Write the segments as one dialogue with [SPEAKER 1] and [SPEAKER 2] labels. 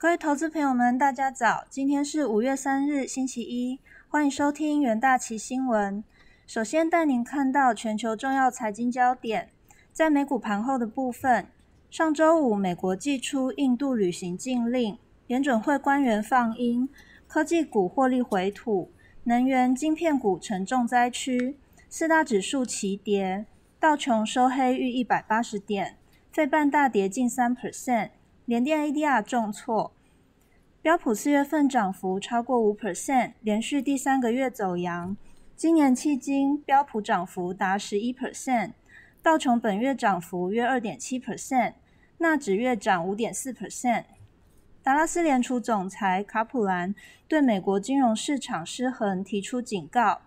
[SPEAKER 1] 各位投资朋友们，大家早！今天是五月三日，星期一，欢迎收听元大旗新闻。首先带您看到全球重要财经焦点，在美股盘后的部分，上周五美国寄出印度旅行禁令，联准会官员放鹰，科技股获利回吐，能源晶片股成重灾区，四大指数齐跌，道琼收黑逾一百八十点。费半大跌近三 percent，联电 ADR 重挫，标普四月份涨幅超过五 percent，连续第三个月走阳。今年迄今，标普涨幅达十一 percent，道琼本月涨幅约二点七 percent，纳指月涨五点四 percent。达拉斯联储总裁卡普兰对美国金融市场失衡提出警告，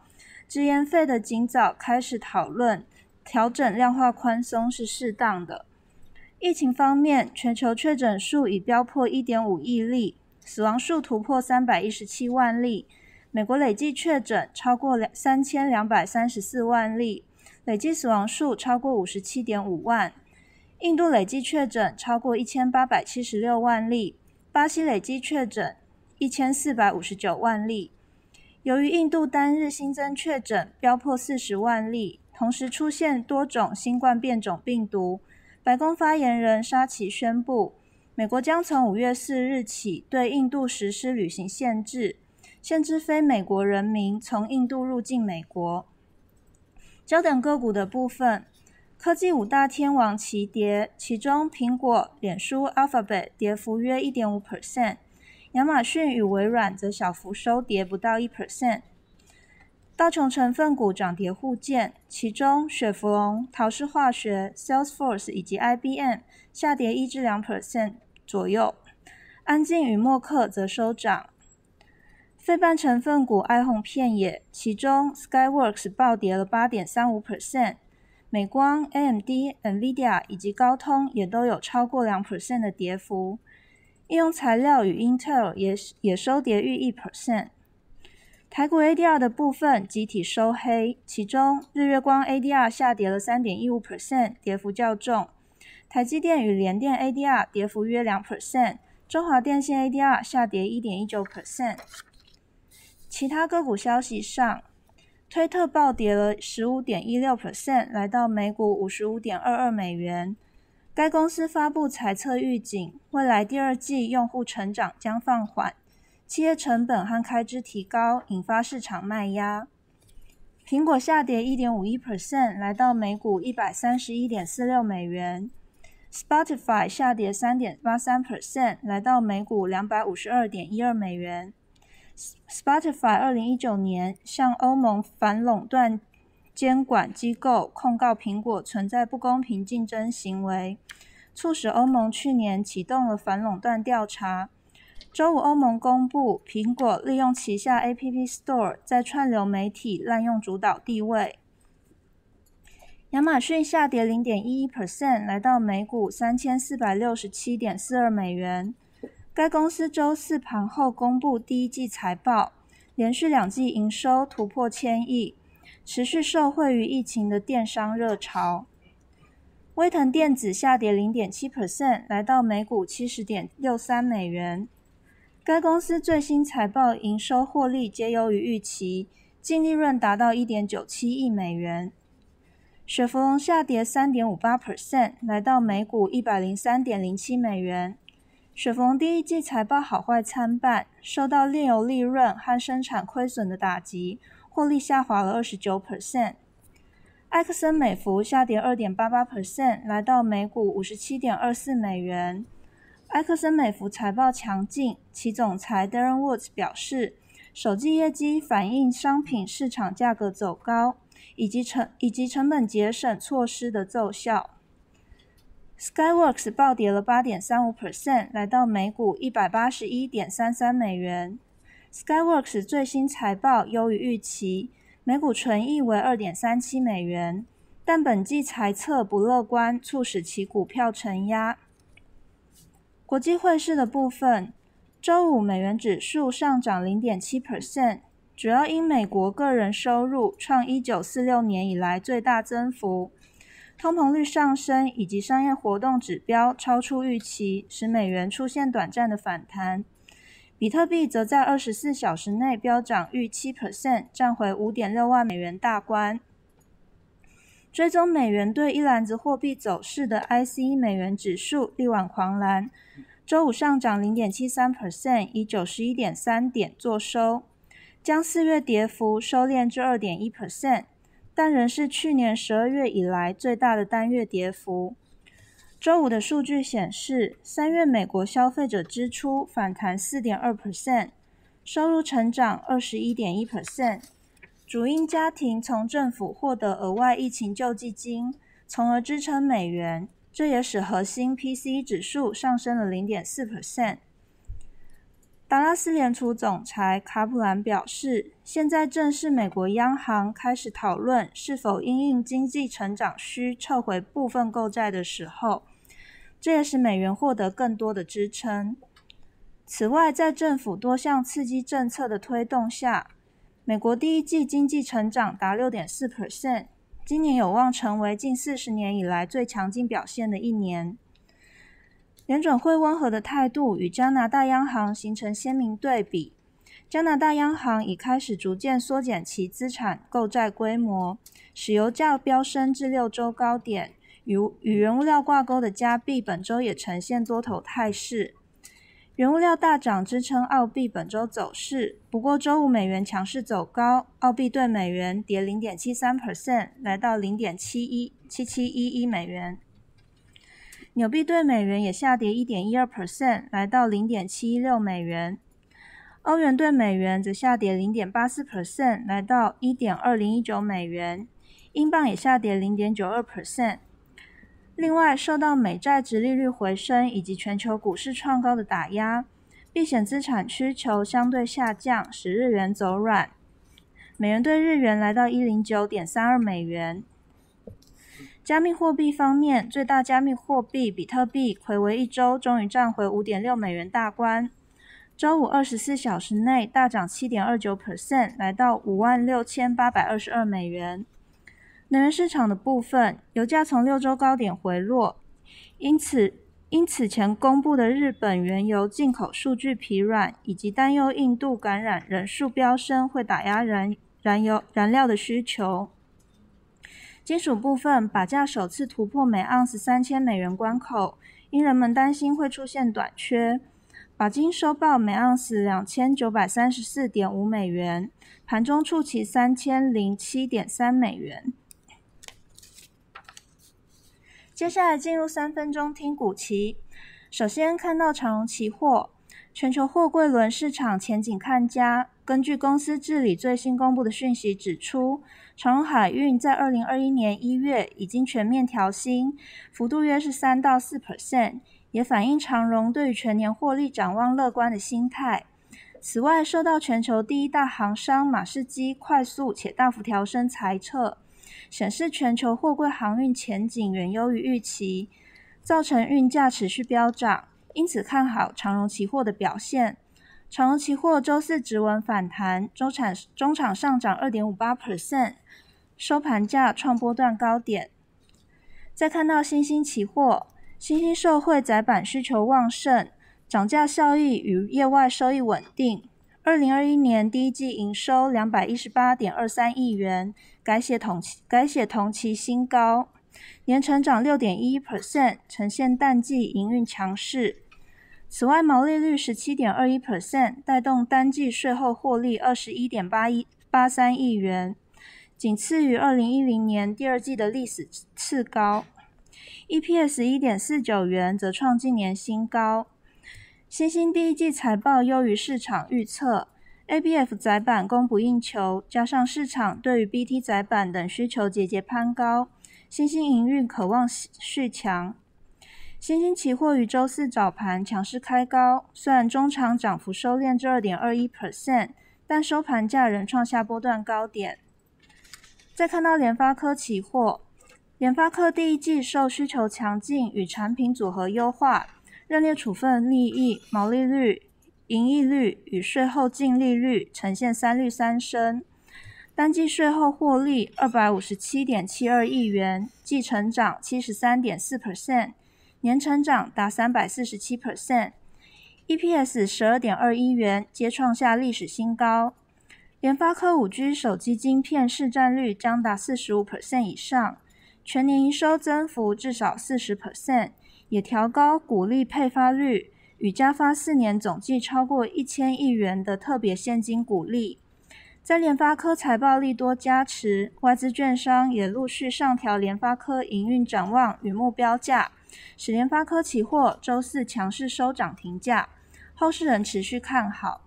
[SPEAKER 1] 直言费的尽早开始讨论调整量化宽松是适当的。疫情方面，全球确诊数已飙破一点五亿例，死亡数突破三百一十七万例。美国累计确诊超过两三千两百三十四万例，累计死亡数超过五十七点五万。印度累计确诊超过一千八百七十六万例，巴西累计确诊一千四百五十九万例。由于印度单日新增确诊飙破四十万例，同时出现多种新冠变种病毒。白宫发言人沙奇宣布，美国将从五月四日起对印度实施旅行限制，限制非美国人民从印度入境美国。焦点个股的部分，科技五大天王齐跌，其中苹果、脸书、Alphabet 跌幅约一点五 percent，亚马逊与微软则小幅收跌不到一 percent。道琼成分股涨跌互见，其中雪佛龙、陶氏化学、Salesforce 以及 IBM 下跌一至两 percent 左右，安静与默克则收涨。非半成分股哀鸿遍野，其中 Skyworks 暴跌了八点三五 percent，美光、AMD、NVIDIA 以及高通也都有超过两 percent 的跌幅，应用材料与 Intel 也也收跌逾一 percent。台股 ADR 的部分集体收黑，其中日月光 ADR 下跌了三点一五 percent，跌幅较重。台积电与联电 ADR 跌幅约两 percent，中华电信 ADR 下跌一点一九 percent。其他个股消息上，推特暴跌了十五点一六 percent，来到每股五十五点二二美元。该公司发布财测预警，未来第二季用户成长将放缓。企业成本和开支提高，引发市场卖压。苹果下跌一点五一 percent，来到每股一百三十一点四六美元。Spotify 下跌三点八三 percent，来到每股两百五十二点一二美元。Spotify 二零一九年向欧盟反垄断监管机构控告苹果存在不公平竞争行为，促使欧盟去年启动了反垄断调查。周五，欧盟公布苹果利用旗下 App Store 在串流媒体滥用主导地位。亚马逊下跌零点一一 percent，来到每股三千四百六十七点四二美元。该公司周四盘后公布第一季财报，连续两季营收突破千亿，持续受惠于疫情的电商热潮。威腾电子下跌零点七 percent，来到每股七十点六三美元。该公司最新财报营收获利皆优于预期，净利润达到一点九七亿美元。雪佛龙下跌三点五八 percent，来到每股一百零三点零七美元。雪佛龙第一季财报好坏参半，受到炼油利润和生产亏损的打击，获利下滑了二十九 percent。埃克森美孚下跌二点八八 percent，来到每股五十七点二四美元。埃克森美孚财报强劲，其总裁 Darren Woods 表示，首季业绩反映商品市场价格走高，以及成以及成本节省措施的奏效。Skyworks 暴跌了八点三五 percent，来到每股一百八十一点三三美元。Skyworks 最新财报优于预期，每股纯益为二点三七美元，但本季财测不乐观，促使其股票承压。国际汇市的部分，周五美元指数上涨零点七 percent，主要因美国个人收入创一九四六年以来最大增幅，通膨率上升以及商业活动指标超出预期，使美元出现短暂的反弹。比特币则在二十四小时内飙涨逾七 percent，站回五点六万美元大关。追踪美元对一篮子货币走势的 ICE 美元指数力挽狂澜，周五上涨零点七三 percent，以九十一点三点作收，将四月跌幅收敛至二点一 percent。但仍是去年十二月以来最大的单月跌幅。周五的数据显示，三月美国消费者支出反弹四点二 percent，收入成长二十一点一 percent，主因家庭从政府获得额外疫情救济金，从而支撑美元。这也使核心 PC 指数上升了零点四 percent。达拉斯联储总裁卡普兰表示，现在正是美国央行开始讨论是否因应经济成长需撤回部分购债的时候，这也使美元获得更多的支撑。此外，在政府多项刺激政策的推动下，美国第一季经济成长达六点四 percent，今年有望成为近四十年以来最强劲表现的一年。联准会温和的态度与加拿大央行形成鲜明对比。加拿大央行已开始逐渐缩减其资产购债规模，使油价飙升至六周高点。与与原物料挂钩的加币本周也呈现多头态势，原物料大涨支撑澳币本周走势。不过周五美元强势走高，澳币对美元跌零点七三 percent，来到零点七一七七一一美元。纽币对美元也下跌一点一二 percent，来到零点七一六美元。欧元对美元则下跌零点八四 percent，来到一点二零一九美元。英镑也下跌零点九二 percent。另外，受到美债值利率回升以及全球股市创高的打压，避险资产需求相对下降，使日元走软。美元对日元来到一零九点三二美元。加密货币方面，最大加密货币比特币回违一周，终于站回五点六美元大关。周五二十四小时内大涨七点二九 percent，来到五万六千八百二十二美元。能源市场的部分，油价从六周高点回落，因此因此前公布的日本原油进口数据疲软，以及担忧印度感染人数飙升会打压燃燃油燃料的需求。金属部分，钯价首次突破每盎司三千美元关口，因人们担心会出现短缺。钯金收报每盎司两千九百三十四点五美元，盘中触及三千零七点三美元。接下来进入三分钟听股期，首先看到长荣期货，全球货柜轮市场前景看佳。根据公司治理最新公布的讯息指出。长荣海运在二零二一年一月已经全面调薪，幅度约是三到四 percent，也反映长荣对于全年获利展望乐观的心态。此外，受到全球第一大航商马士基快速且大幅调升裁撤，显示全球货柜航运前景远优于预期，造成运价持续飙涨，因此看好长荣期货的表现。长荣期货周四直稳反弹，周产中场上涨二点五八 percent，收盘价创波段高点。再看到新兴期货，新兴受惠窄板需求旺盛，涨价效益与业外收益稳定。二零二一年第一季营收两百一十八点二三亿元，改写同期改写同期新高，年成长六点一 percent，呈现淡季营运强势。此外，毛利率十七点二一 percent，带动单季税后获利二十一点八一八三亿元，仅次于二零一零年第二季的历史次高。EPS 一点四九元，则创近年新高。新兴第一季财报优于市场预测，ABF 载板供不应求，加上市场对于 BT 载板等需求节节攀高，新兴营运渴望续强。新兴期货于周四早盘强势开高，虽然中场涨幅收敛至二点二一 percent，但收盘价仍创下波段高点。再看到联发科期货，联发科第一季受需求强劲与产品组合优化，认列处分利益、毛利率、盈利率与税后净利率呈现三率三升。单季税后获利二百五十七点七二亿元，季成长七十三点四 percent，年成长达三百四十七 percent，EPS 十二点二一元，皆创下历史新高。联发科五 G 手机晶片市占率将达四十五 percent 以上，全年营收增幅至少四十 percent，也调高股利配发率，与加发四年总计超过一千亿元的特别现金股利。在联发科财报利多加持，外资券商也陆续上调联发科营运展望与目标价，使联发科期货周四强势收涨停价，后市仍持续看好。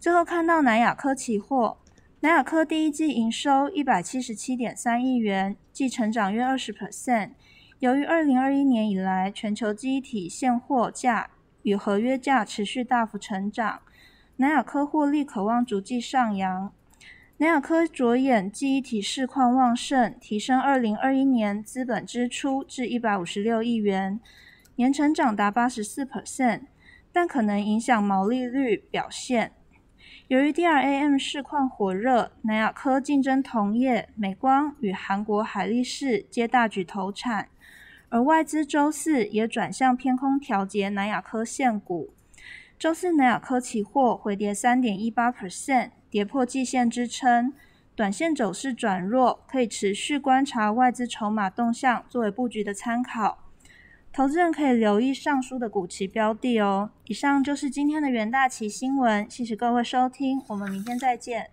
[SPEAKER 1] 最后看到南亚科期货，南亚科第一季营收一百七十七点三亿元，季成长约二十 percent。由于二零二一年以来全球机体现货价与合约价持续大幅成长。南亚科获利渴望逐季上扬。南亚科着眼记忆体市况旺盛，提升二零二一年资本支出至一百五十六亿元，年成长达八十四 percent，但可能影响毛利率表现。由于 DRAM 市况火热，南亚科竞争同业美光与韩国海力士皆大举投产，而外资周四也转向偏空调节南亚科现股。周四，南亚科期货回跌三点一八 percent，跌破季线支撑，短线走势转弱，可以持续观察外资筹码动向，作为布局的参考。投资人可以留意上述的股期标的哦。以上就是今天的元大旗新闻，谢谢各位收听，我们明天再见。